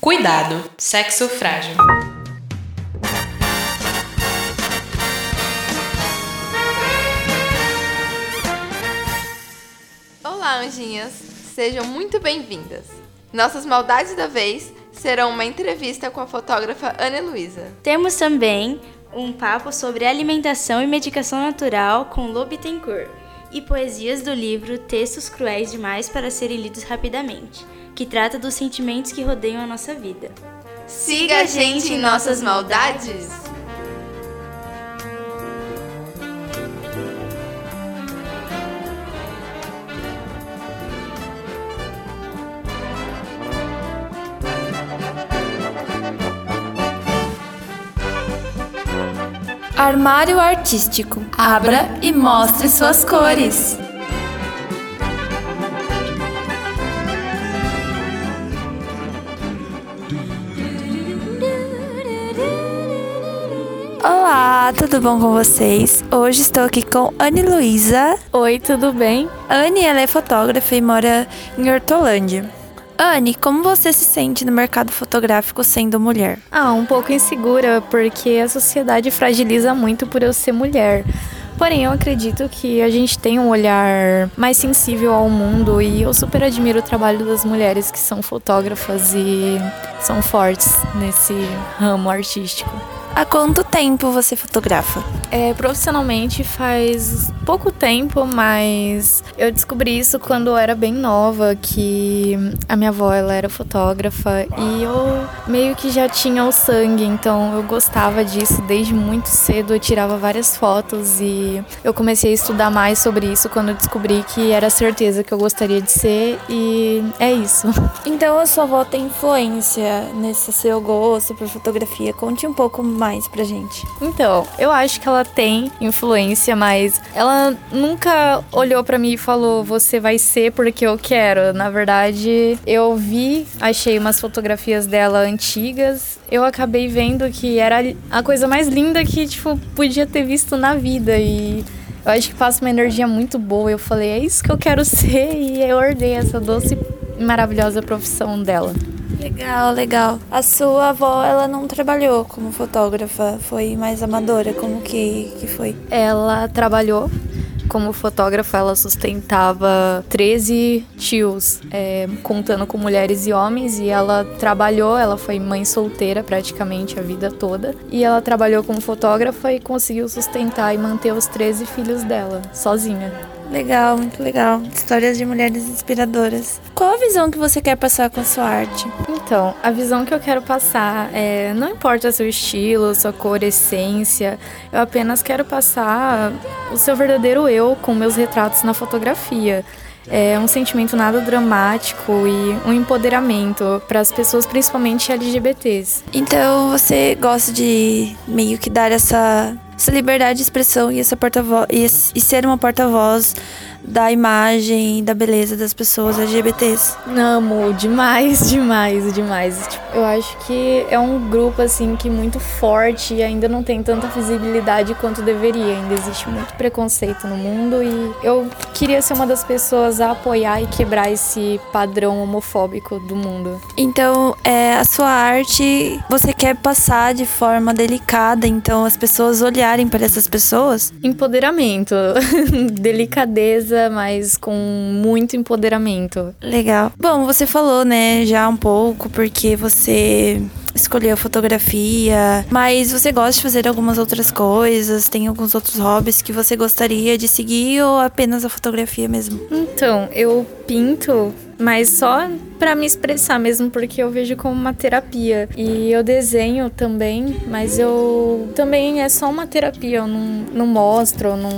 Cuidado, sexo frágil. Olá, anjinhas! Sejam muito bem-vindas. Nossas maldades da vez serão uma entrevista com a fotógrafa Ana Luísa. Temos também um papo sobre alimentação e medicação natural com Bittencourt e poesias do livro Textos Cruéis Demais para Serem Lidos Rapidamente, que trata dos sentimentos que rodeiam a nossa vida. Siga a gente em nossas maldades! Armário artístico. Abra e mostre suas cores. Olá, tudo bom com vocês? Hoje estou aqui com Anne Luísa. Oi, tudo bem? Anne, ela é fotógrafa e mora em Hortolândia. Anne, como você se sente no mercado fotográfico sendo mulher? Ah, um pouco insegura, porque a sociedade fragiliza muito por eu ser mulher. Porém, eu acredito que a gente tem um olhar mais sensível ao mundo e eu super admiro o trabalho das mulheres que são fotógrafas e são fortes nesse ramo artístico. Há quanto tempo você fotografa? É, profissionalmente faz pouco tempo, mas eu descobri isso quando eu era bem nova, que a minha avó ela era fotógrafa e eu meio que já tinha o sangue, então eu gostava disso desde muito cedo, eu tirava várias fotos e eu comecei a estudar mais sobre isso quando eu descobri que era certeza que eu gostaria de ser e é isso. Então a sua avó tem influência nesse seu gosto por fotografia. Conte um pouco mais pra gente. Então, eu acho que ela tem influência, mas ela nunca olhou para mim e falou: "Você vai ser porque eu quero". Na verdade, eu vi, achei umas fotografias dela antigas, eu acabei vendo que era a coisa mais linda que tipo podia ter visto na vida e eu acho que passa uma energia muito boa. Eu falei: "É isso que eu quero ser" e eu ordei essa doce e maravilhosa profissão dela. Legal, legal. A sua avó, ela não trabalhou como fotógrafa, foi mais amadora, como que, que foi? Ela trabalhou como fotógrafa, ela sustentava 13 tios, é, contando com mulheres e homens, e ela trabalhou, ela foi mãe solteira praticamente a vida toda, e ela trabalhou como fotógrafa e conseguiu sustentar e manter os 13 filhos dela, sozinha. Legal, muito legal. Histórias de mulheres inspiradoras. Qual a visão que você quer passar com a sua arte? Então, a visão que eu quero passar é: não importa seu estilo, sua cor, essência, eu apenas quero passar o seu verdadeiro eu com meus retratos na fotografia. É um sentimento nada dramático e um empoderamento para as pessoas, principalmente LGBTs. Então você gosta de meio que dar essa, essa liberdade de expressão e essa porta-voz e, e ser uma porta-voz da imagem, da beleza das pessoas LGBTs. Amo demais, demais, demais. Tipo, eu acho que é um grupo assim que muito forte e ainda não tem tanta visibilidade quanto deveria. Ainda existe muito preconceito no mundo e eu queria ser uma das pessoas a apoiar e quebrar esse padrão homofóbico do mundo. Então, é, a sua arte você quer passar de forma delicada, então as pessoas olharem para essas pessoas? Empoderamento, delicadeza, mas com muito empoderamento. Legal. Bom, você falou, né, já um pouco porque você escolheu fotografia, mas você gosta de fazer algumas outras coisas? Tem alguns outros hobbies que você gostaria de seguir ou apenas a fotografia mesmo? Então, eu pinto, mas só para me expressar mesmo, porque eu vejo como uma terapia. E eu desenho também, mas eu também é só uma terapia, eu não, não mostro, não.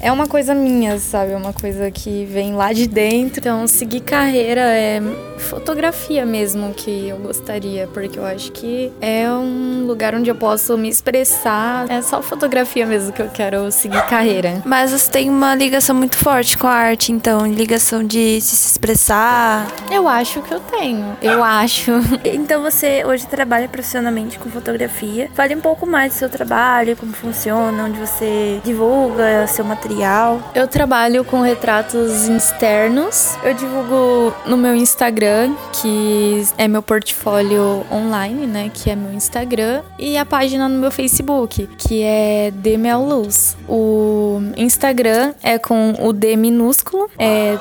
É uma coisa minha, sabe? É uma coisa que vem lá de dentro. Então, seguir carreira é fotografia mesmo que eu gostaria, porque eu acho que é um lugar onde eu posso me expressar. É só fotografia mesmo que eu quero seguir carreira. Mas você tem uma ligação muito forte com a arte, então, ligação de se se expressar? Eu acho que eu tenho. Eu acho. Então você hoje trabalha profissionalmente com fotografia. Fale um pouco mais do seu trabalho, como funciona, onde você divulga seu material. Eu trabalho com retratos externos. Eu divulgo no meu Instagram, que é meu portfólio online, né? Que é meu Instagram. E a página no meu Facebook, que é Demel Luz. O Instagram é com o D minúsculo, é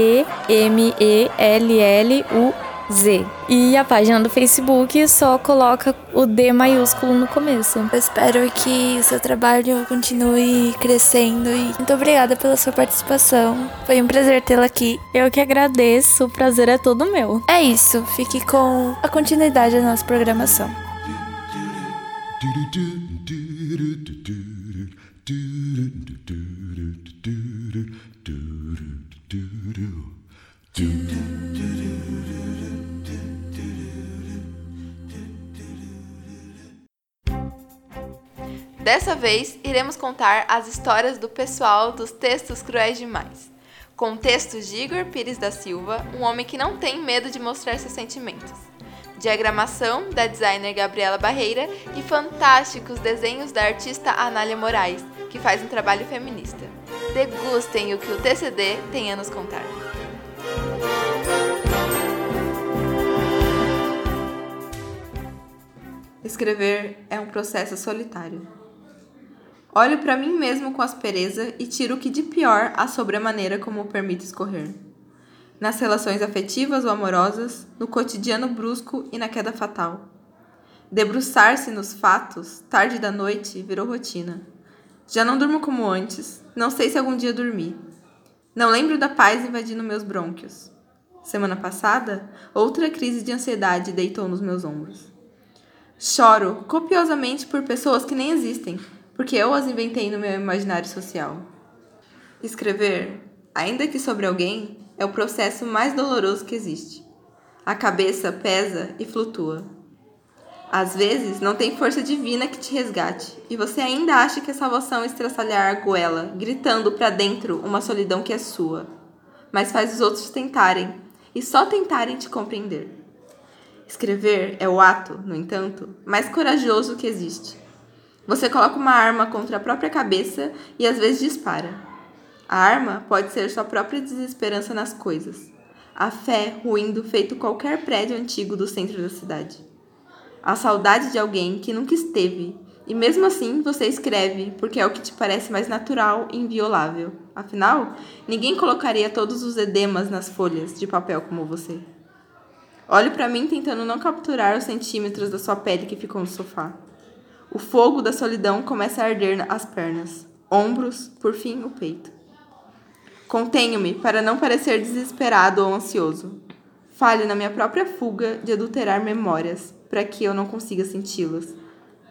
D-E-M-E-L-L-U-Z. E a página do Facebook só coloca o D maiúsculo no começo. Eu espero que o seu trabalho continue crescendo e muito obrigada pela sua participação. Foi um prazer tê-la aqui. Eu que agradeço, o prazer é todo meu. É isso, fique com a continuidade da nossa programação. Dessa vez, iremos contar as histórias do pessoal dos Textos Cruéis Demais, com textos de Igor Pires da Silva, um homem que não tem medo de mostrar seus sentimentos. Diagramação da designer Gabriela Barreira e fantásticos desenhos da artista Anália Moraes, que faz um trabalho feminista. Degustem o que o TCD tem a nos contar. Escrever é um processo solitário. Olho para mim mesmo com aspereza e tiro o que de pior há sobre a maneira como permito escorrer. Nas relações afetivas ou amorosas, no cotidiano brusco e na queda fatal. Debruçar-se nos fatos, tarde da noite, virou rotina. Já não durmo como antes, não sei se algum dia dormi. Não lembro da paz invadindo meus brônquios. Semana passada, outra crise de ansiedade deitou nos meus ombros. Choro copiosamente por pessoas que nem existem, porque eu as inventei no meu imaginário social. Escrever, ainda que sobre alguém, é o processo mais doloroso que existe. A cabeça pesa e flutua. Às vezes, não tem força divina que te resgate, e você ainda acha que a salvação é estraçalhar a goela, gritando para dentro uma solidão que é sua. Mas faz os outros tentarem, e só tentarem te compreender. Escrever é o ato, no entanto, mais corajoso que existe. Você coloca uma arma contra a própria cabeça e às vezes dispara. A arma pode ser sua própria desesperança nas coisas. A fé ruindo feito qualquer prédio antigo do centro da cidade. A saudade de alguém que nunca esteve, e mesmo assim você escreve porque é o que te parece mais natural e inviolável. Afinal, ninguém colocaria todos os edemas nas folhas de papel como você. Olhe para mim tentando não capturar os centímetros da sua pele que ficou no sofá. O fogo da solidão começa a arder as pernas, ombros, por fim o peito. Contenho-me para não parecer desesperado ou ansioso. Falho na minha própria fuga de adulterar memórias, para que eu não consiga senti-las.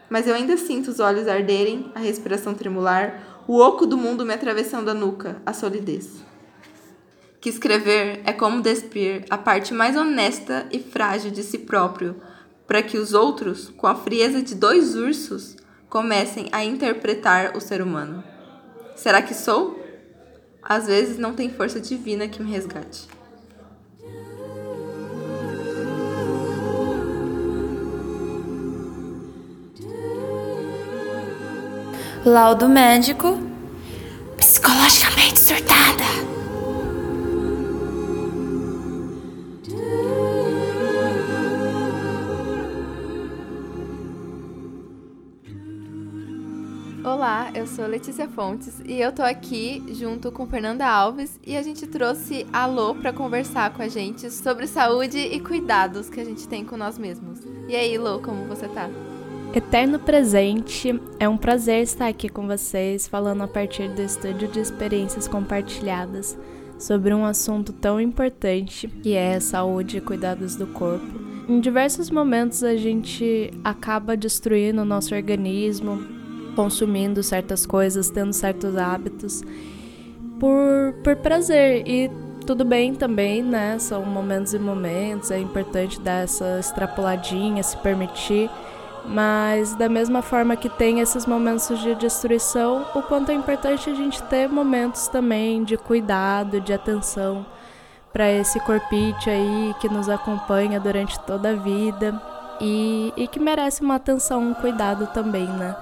Mas eu ainda sinto os olhos arderem, a respiração tremular, o oco do mundo me atravessando a nuca, a solidez. Que escrever é como despir a parte mais honesta e frágil de si próprio, para que os outros, com a frieza de dois ursos, comecem a interpretar o ser humano. Será que sou? Às vezes não tem força divina que me resgate. Laudo médico. Psicologicamente surtada. Olá, eu sou Letícia Fontes e eu tô aqui junto com Fernanda Alves e a gente trouxe a Lô para conversar com a gente sobre saúde e cuidados que a gente tem com nós mesmos. E aí, Lô, como você tá? Eterno presente, é um prazer estar aqui com vocês, falando a partir do estúdio de experiências compartilhadas sobre um assunto tão importante que é saúde e cuidados do corpo. Em diversos momentos a gente acaba destruindo o nosso organismo, consumindo certas coisas, tendo certos hábitos por, por prazer. E tudo bem também, né? São momentos e momentos, é importante dar essa extrapoladinha, se permitir. Mas da mesma forma que tem esses momentos de destruição, o quanto é importante a gente ter momentos também de cuidado, de atenção para esse corpite aí que nos acompanha durante toda a vida e, e que merece uma atenção, um cuidado também, né?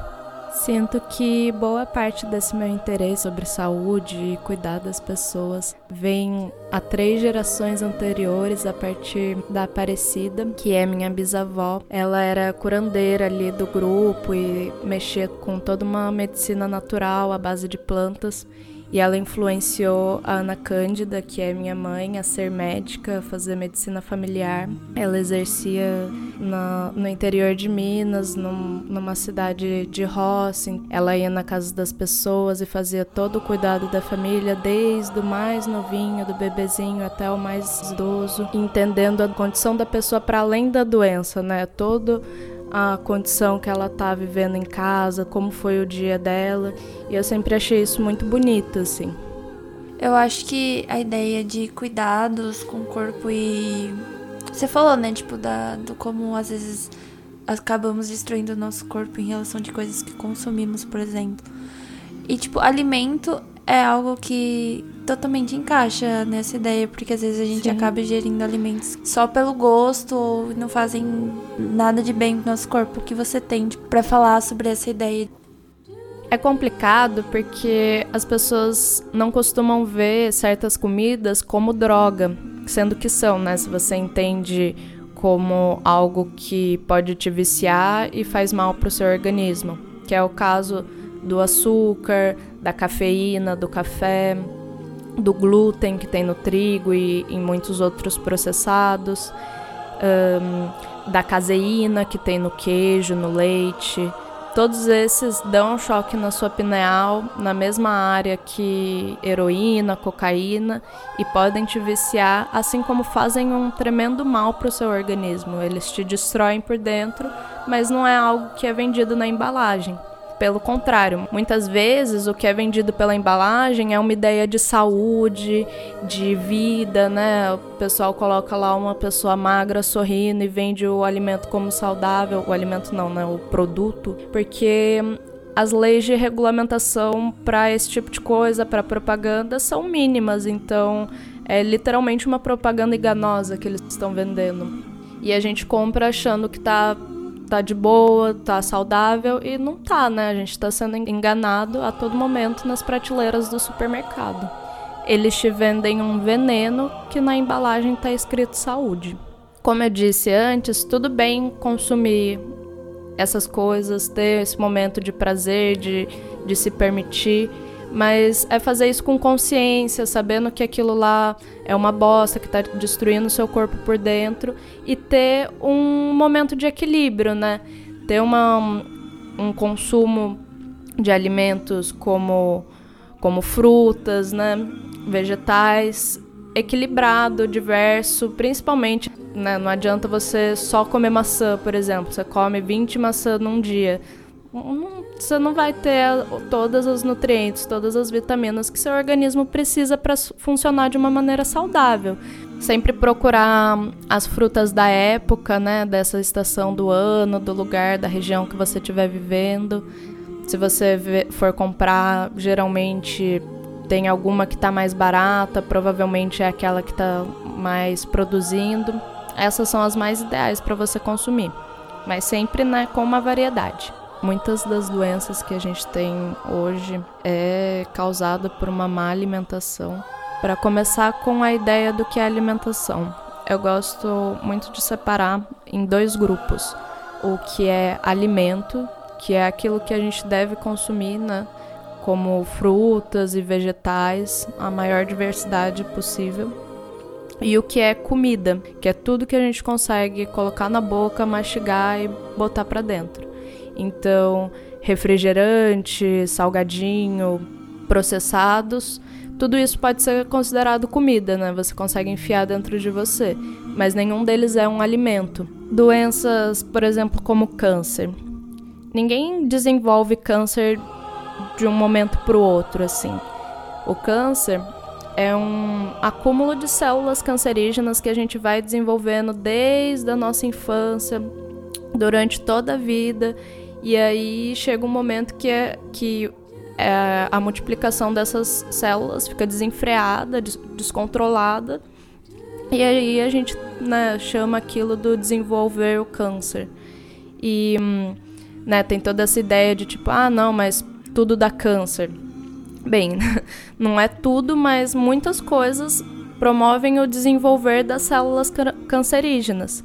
Sinto que boa parte desse meu interesse sobre saúde e cuidar das pessoas vem a três gerações anteriores, a partir da Aparecida, que é minha bisavó. Ela era curandeira ali do grupo e mexia com toda uma medicina natural à base de plantas. E ela influenciou a Ana Cândida, que é minha mãe, a ser médica, a fazer medicina familiar. Ela exercia na, no interior de Minas, num, numa cidade de roça. Ela ia na casa das pessoas e fazia todo o cuidado da família, desde o mais novinho, do bebezinho, até o mais idoso, entendendo a condição da pessoa para além da doença, né? Todo a condição que ela tá vivendo em casa, como foi o dia dela, e eu sempre achei isso muito bonito, assim. Eu acho que a ideia de cuidados com o corpo e você falou, né, tipo da do como às vezes acabamos destruindo o nosso corpo em relação de coisas que consumimos, por exemplo. E tipo, alimento é algo que totalmente encaixa nessa ideia, porque às vezes a gente Sim. acaba ingerindo alimentos só pelo gosto ou não fazem nada de bem pro nosso corpo. O que você tem para falar sobre essa ideia? É complicado porque as pessoas não costumam ver certas comidas como droga, sendo que são, né? Se você entende como algo que pode te viciar e faz mal para o seu organismo, que é o caso do açúcar, da cafeína, do café, do glúten que tem no trigo e em muitos outros processados, um, da caseína que tem no queijo, no leite. Todos esses dão um choque na sua pineal, na mesma área que heroína, cocaína, e podem te viciar, assim como fazem um tremendo mal para o seu organismo. Eles te destroem por dentro, mas não é algo que é vendido na embalagem. Pelo contrário, muitas vezes o que é vendido pela embalagem é uma ideia de saúde, de vida, né? O pessoal coloca lá uma pessoa magra sorrindo e vende o alimento como saudável, o alimento não, né? O produto, porque as leis de regulamentação para esse tipo de coisa, para propaganda, são mínimas, então é literalmente uma propaganda enganosa que eles estão vendendo. E a gente compra achando que está tá de boa, tá saudável e não tá, né? A gente tá sendo enganado a todo momento nas prateleiras do supermercado. Eles te vendem um veneno que na embalagem tá escrito saúde. Como eu disse antes, tudo bem consumir essas coisas, ter esse momento de prazer, de, de se permitir mas é fazer isso com consciência, sabendo que aquilo lá é uma bosta que está destruindo o seu corpo por dentro e ter um momento de equilíbrio, né? Ter uma, um consumo de alimentos como, como frutas, né? Vegetais, equilibrado, diverso, principalmente, né? Não adianta você só comer maçã, por exemplo. Você come 20 maçãs num dia não, você não vai ter todas os nutrientes, todas as vitaminas que seu organismo precisa para funcionar de uma maneira saudável. Sempre procurar as frutas da época, né, dessa estação do ano, do lugar, da região que você estiver vivendo. Se você for comprar, geralmente tem alguma que está mais barata, provavelmente é aquela que está mais produzindo. Essas são as mais ideais para você consumir, mas sempre né, com uma variedade. Muitas das doenças que a gente tem hoje é causada por uma má alimentação. Para começar com a ideia do que é alimentação, eu gosto muito de separar em dois grupos: o que é alimento, que é aquilo que a gente deve consumir, né? Como frutas e vegetais, a maior diversidade possível. E o que é comida, que é tudo que a gente consegue colocar na boca, mastigar e botar para dentro. Então, refrigerante, salgadinho, processados, tudo isso pode ser considerado comida, né? Você consegue enfiar dentro de você, mas nenhum deles é um alimento. Doenças, por exemplo, como câncer. Ninguém desenvolve câncer de um momento para o outro, assim. O câncer é um acúmulo de células cancerígenas que a gente vai desenvolvendo desde a nossa infância, durante toda a vida e aí chega um momento que, é, que é, a multiplicação dessas células fica desenfreada, des descontrolada, E aí a gente né, chama aquilo do desenvolver o câncer. E né, tem toda essa ideia de tipo, ah, não, mas tudo dá câncer. Bem, não é tudo, mas muitas coisas promovem o desenvolver das células cancerígenas.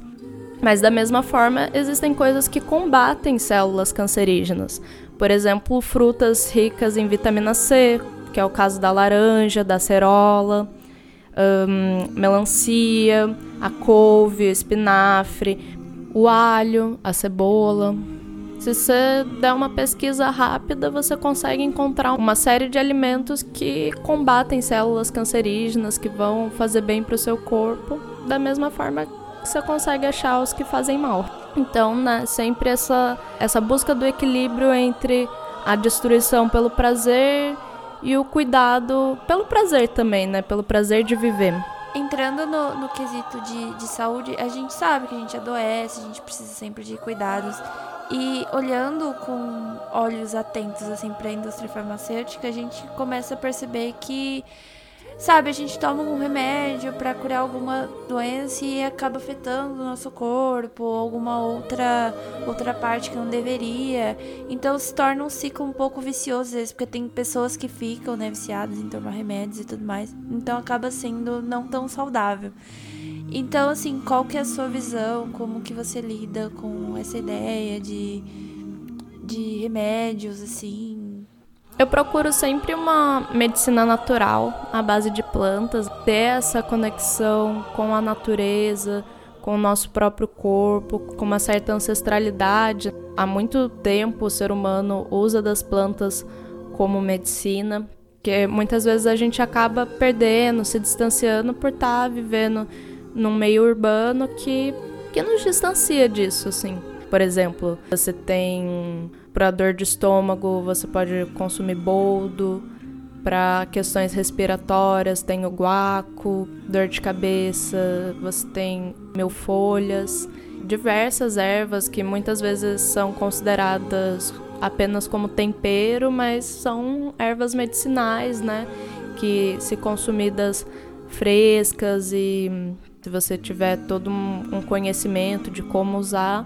Mas da mesma forma, existem coisas que combatem células cancerígenas. Por exemplo, frutas ricas em vitamina C, que é o caso da laranja, da cerola, um, melancia, a couve, o espinafre, o alho, a cebola. Se você der uma pesquisa rápida, você consegue encontrar uma série de alimentos que combatem células cancerígenas, que vão fazer bem para o seu corpo, da mesma forma você consegue achar os que fazem mal. Então, né, sempre essa, essa busca do equilíbrio entre a destruição pelo prazer e o cuidado pelo prazer também, né? Pelo prazer de viver. Entrando no, no quesito de, de saúde, a gente sabe que a gente adoece, a gente precisa sempre de cuidados. E olhando com olhos atentos assim para a indústria farmacêutica, a gente começa a perceber que sabe, a gente toma um remédio para curar alguma doença e acaba afetando o nosso corpo, alguma outra outra parte que não deveria. Então se torna um ciclo um pouco vicioso às vezes, porque tem pessoas que ficam né, viciadas em tomar remédios e tudo mais. Então acaba sendo não tão saudável. Então, assim, qual que é a sua visão? Como que você lida com essa ideia de, de remédios, assim? Eu procuro sempre uma medicina natural, à base de plantas, ter essa conexão com a natureza, com o nosso próprio corpo, com uma certa ancestralidade. Há muito tempo o ser humano usa das plantas como medicina, que muitas vezes a gente acaba perdendo, se distanciando por estar tá vivendo num meio urbano que, que nos distancia disso, assim. Por exemplo, você tem para dor de estômago, você pode consumir boldo. Para questões respiratórias, tem o guaco, dor de cabeça, você tem mil folhas, diversas ervas que muitas vezes são consideradas apenas como tempero, mas são ervas medicinais, né? Que se consumidas frescas e se você tiver todo um, conhecimento de como usar,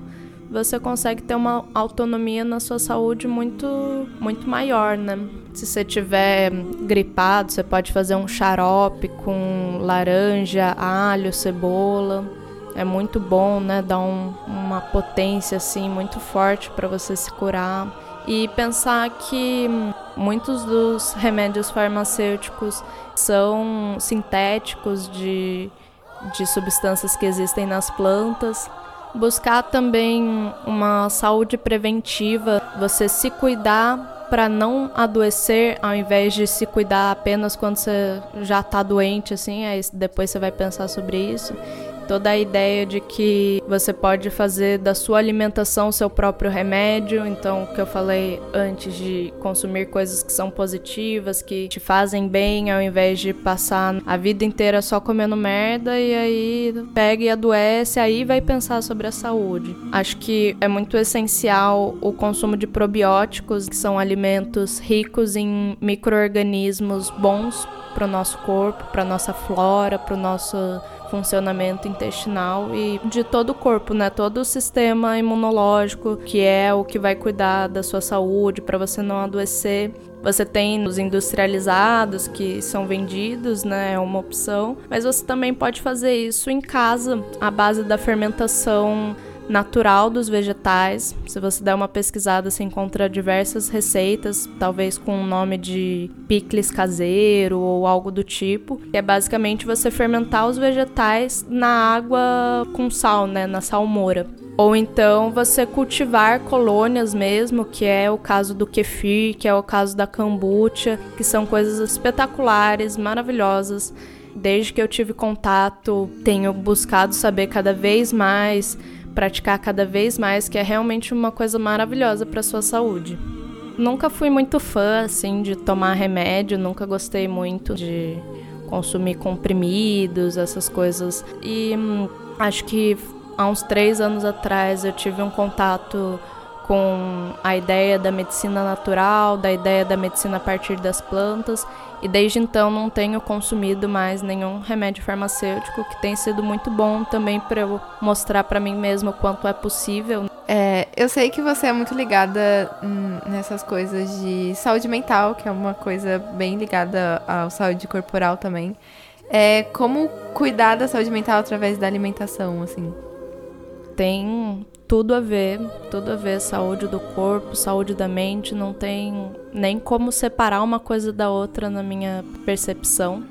você consegue ter uma autonomia na sua saúde muito, muito maior, né? Se você tiver gripado, você pode fazer um xarope com laranja, alho, cebola. É muito bom, né? Dá um, uma potência assim muito forte para você se curar. E pensar que muitos dos remédios farmacêuticos são sintéticos de de substâncias que existem nas plantas. Buscar também uma saúde preventiva, você se cuidar para não adoecer, ao invés de se cuidar apenas quando você já está doente, assim, aí depois você vai pensar sobre isso toda a ideia de que você pode fazer da sua alimentação seu próprio remédio. Então, o que eu falei antes de consumir coisas que são positivas, que te fazem bem, ao invés de passar a vida inteira só comendo merda e aí pega e adoece, aí vai pensar sobre a saúde. Acho que é muito essencial o consumo de probióticos, que são alimentos ricos em micro-organismos bons para o nosso corpo, para nossa flora, para o nosso funcionamento intestinal e de todo o corpo, né? Todo o sistema imunológico, que é o que vai cuidar da sua saúde para você não adoecer. Você tem os industrializados que são vendidos, né? É uma opção, mas você também pode fazer isso em casa, à base da fermentação natural dos vegetais. Se você der uma pesquisada, você encontra diversas receitas, talvez com o nome de picles caseiro ou algo do tipo. É basicamente você fermentar os vegetais na água com sal, né, na salmoura. Ou então você cultivar colônias mesmo, que é o caso do kefir, que é o caso da kombucha, que são coisas espetaculares, maravilhosas. Desde que eu tive contato, tenho buscado saber cada vez mais praticar cada vez mais, que é realmente uma coisa maravilhosa para sua saúde. Nunca fui muito fã assim de tomar remédio, nunca gostei muito de consumir comprimidos, essas coisas. E hum, acho que há uns três anos atrás eu tive um contato com a ideia da medicina natural, da ideia da medicina a partir das plantas, e desde então não tenho consumido mais nenhum remédio farmacêutico, que tem sido muito bom também para eu mostrar para mim mesma o quanto é possível. É, eu sei que você é muito ligada nessas coisas de saúde mental, que é uma coisa bem ligada à saúde corporal também. É, como cuidar da saúde mental através da alimentação, assim? Tem tudo a ver, tudo a ver, saúde do corpo, saúde da mente, não tem nem como separar uma coisa da outra na minha percepção.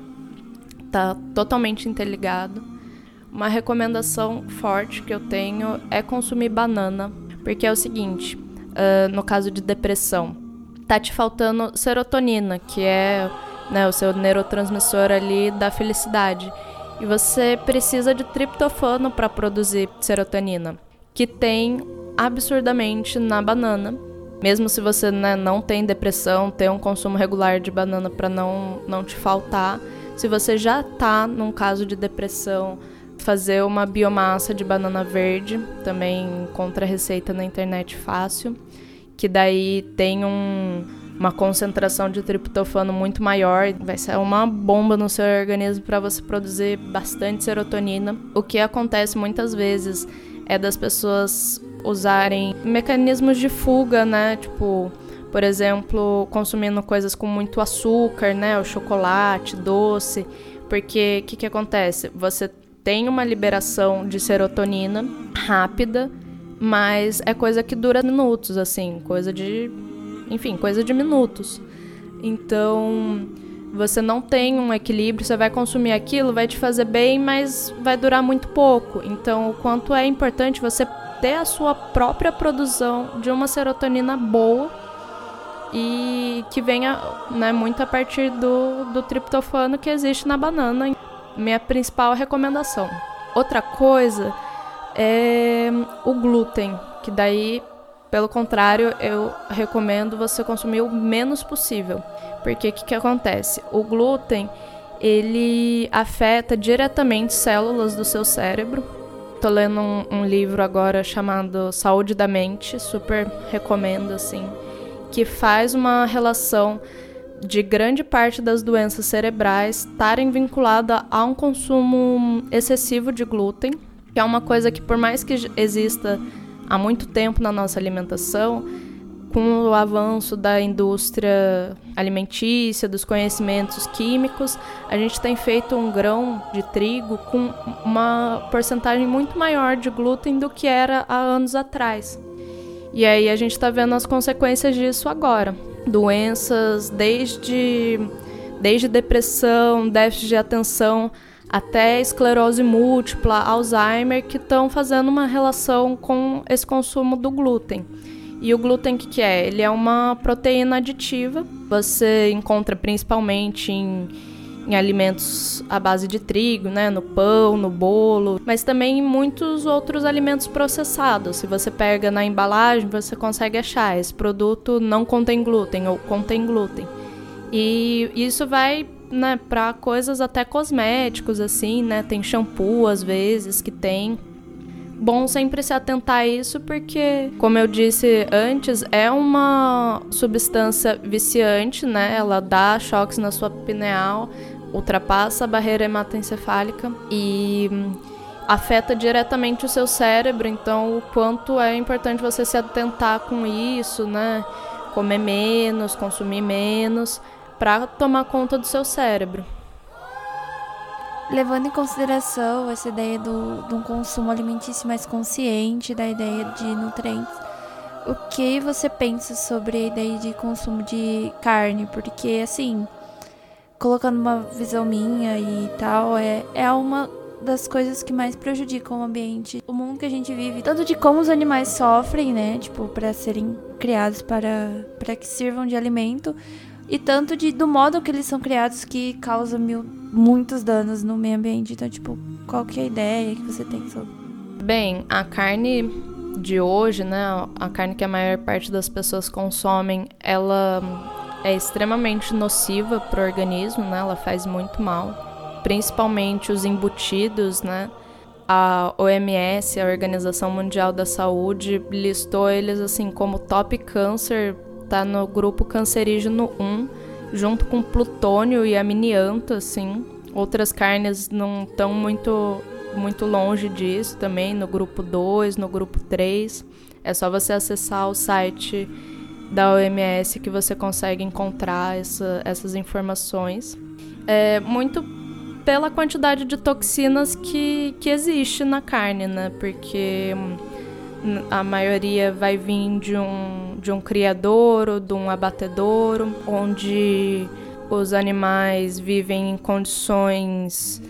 Tá totalmente interligado. Uma recomendação forte que eu tenho é consumir banana, porque é o seguinte, uh, no caso de depressão, tá te faltando serotonina, que é né, o seu neurotransmissor ali da felicidade. E você precisa de triptofano para produzir serotonina que tem absurdamente na banana. Mesmo se você né, não tem depressão, ter um consumo regular de banana para não, não te faltar. Se você já tá num caso de depressão, fazer uma biomassa de banana verde, também encontra receita na internet fácil, que daí tem um, uma concentração de triptofano muito maior, vai ser uma bomba no seu organismo para você produzir bastante serotonina. O que acontece muitas vezes é das pessoas usarem mecanismos de fuga, né? Tipo, por exemplo, consumindo coisas com muito açúcar, né? O chocolate, doce. Porque o que, que acontece? Você tem uma liberação de serotonina rápida, mas é coisa que dura minutos, assim, coisa de. Enfim, coisa de minutos. Então você não tem um equilíbrio, você vai consumir aquilo, vai te fazer bem, mas vai durar muito pouco. Então, o quanto é importante você ter a sua própria produção de uma serotonina boa e que venha né, muito a partir do, do triptofano que existe na banana. Minha principal recomendação. Outra coisa é o glúten, que daí, pelo contrário, eu recomendo você consumir o menos possível. Porque o que, que acontece? O glúten, ele afeta diretamente células do seu cérebro. Tô lendo um, um livro agora chamado Saúde da Mente, super recomendo, assim, que faz uma relação de grande parte das doenças cerebrais estarem vinculadas a um consumo excessivo de glúten, que é uma coisa que, por mais que exista há muito tempo na nossa alimentação, com o avanço da indústria alimentícia, dos conhecimentos químicos, a gente tem feito um grão de trigo com uma porcentagem muito maior de glúten do que era há anos atrás. E aí a gente está vendo as consequências disso agora. Doenças desde, desde depressão, déficit de atenção, até esclerose múltipla, Alzheimer, que estão fazendo uma relação com esse consumo do glúten. E o glúten, o que, que é? Ele é uma proteína aditiva. Você encontra principalmente em, em alimentos à base de trigo, né? No pão, no bolo, mas também em muitos outros alimentos processados. Se você pega na embalagem, você consegue achar. Esse produto não contém glúten ou contém glúten. E isso vai né, para coisas até cosméticos, assim, né? Tem shampoo, às vezes, que tem bom sempre se atentar a isso porque, como eu disse antes, é uma substância viciante, né? Ela dá choques na sua pineal, ultrapassa a barreira hematoencefálica e afeta diretamente o seu cérebro, então o quanto é importante você se atentar com isso, né? Comer menos, consumir menos, para tomar conta do seu cérebro levando em consideração essa ideia do, de um consumo alimentício mais consciente, da ideia de nutrientes, o que você pensa sobre a ideia de consumo de carne? Porque, assim, colocando uma visão minha e tal, é, é uma das coisas que mais prejudicam o ambiente, o mundo que a gente vive, tanto de como os animais sofrem, né, tipo, para serem criados para, para que sirvam de alimento, e tanto de, do modo que eles são criados que causa mil, muitos danos no meio ambiente. Então, tipo, qual que é a ideia que você tem sobre? Bem, a carne de hoje, né, a carne que a maior parte das pessoas consomem, ela é extremamente nociva para o organismo, né? Ela faz muito mal, principalmente os embutidos, né? a OMS, a Organização Mundial da Saúde, listou eles assim como top câncer, tá no grupo cancerígeno 1, junto com plutônio e aminianto, assim. Outras carnes não estão muito muito longe disso também, no grupo 2, no grupo 3. É só você acessar o site da OMS que você consegue encontrar essa, essas informações. É muito pela quantidade de toxinas que, que existe na carne, né? Porque a maioria vai vir de um, de um criadouro, de um abatedouro, onde os animais vivem em condições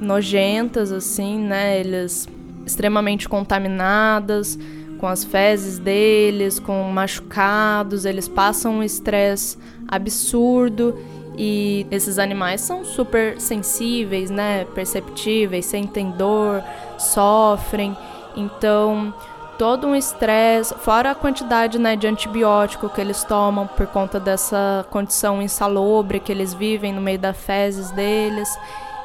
nojentas, assim, né? Eles extremamente contaminadas, com as fezes deles, com machucados, eles passam um estresse absurdo e esses animais são super sensíveis, né? Perceptíveis, sentem dor, sofrem. Então, todo um estresse, fora a quantidade né, de antibiótico que eles tomam por conta dessa condição insalubre que eles vivem no meio das fezes deles.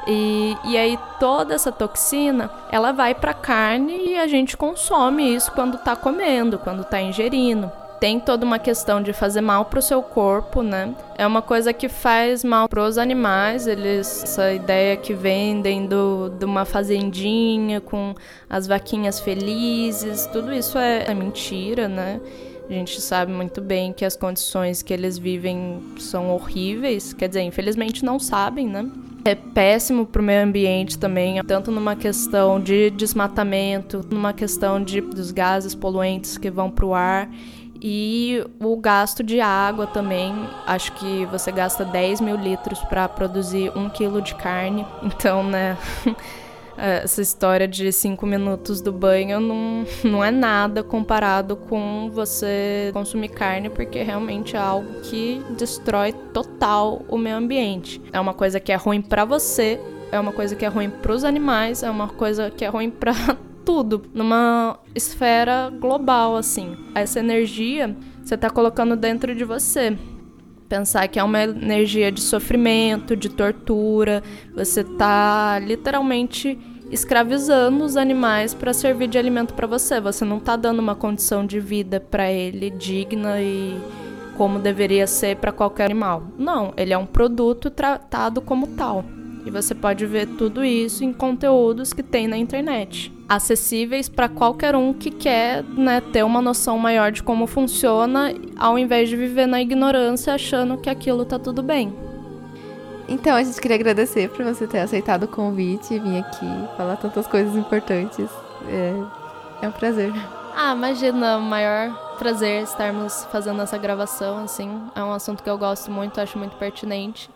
E, e aí toda essa toxina, ela vai para carne e a gente consome isso quando está comendo, quando está ingerindo tem toda uma questão de fazer mal para o seu corpo, né? É uma coisa que faz mal para os animais. Eles essa ideia que vendem do, de uma fazendinha com as vaquinhas felizes, tudo isso é, é mentira, né? A gente sabe muito bem que as condições que eles vivem são horríveis, quer dizer, infelizmente não sabem, né? É péssimo para o meio ambiente também, tanto numa questão de desmatamento, numa questão de, dos gases poluentes que vão para o ar e o gasto de água também, acho que você gasta 10 mil litros para produzir um quilo de carne. Então, né, essa história de 5 minutos do banho não, não é nada comparado com você consumir carne, porque realmente é algo que destrói total o meio ambiente. É uma coisa que é ruim para você, é uma coisa que é ruim para os animais, é uma coisa que é ruim para tudo, numa esfera global, assim. Essa energia você está colocando dentro de você. Pensar que é uma energia de sofrimento, de tortura, você está literalmente escravizando os animais para servir de alimento para você. Você não está dando uma condição de vida para ele digna e como deveria ser para qualquer animal. Não, ele é um produto tratado como tal. E você pode ver tudo isso em conteúdos que tem na internet, acessíveis para qualquer um que quer né, ter uma noção maior de como funciona, ao invés de viver na ignorância achando que aquilo tá tudo bem. Então, a gente queria agradecer por você ter aceitado o convite e vir aqui falar tantas coisas importantes. É, é um prazer. Ah, imagina, o maior prazer estarmos fazendo essa gravação, assim. É um assunto que eu gosto muito, acho muito pertinente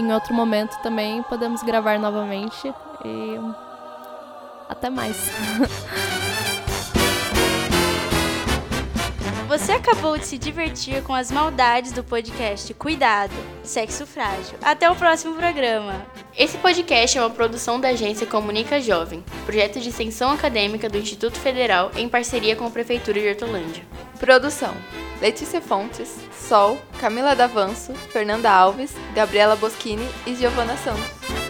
em outro momento também podemos gravar novamente. E até mais. Você acabou de se divertir com as maldades do podcast Cuidado, Sexo Frágil. Até o próximo programa. Esse podcast é uma produção da agência Comunica Jovem, projeto de extensão acadêmica do Instituto Federal em parceria com a Prefeitura de Hortolândia. Produção: Letícia Fontes, Sol, Camila Davanço, Fernanda Alves, Gabriela Boschini e Giovana Santos.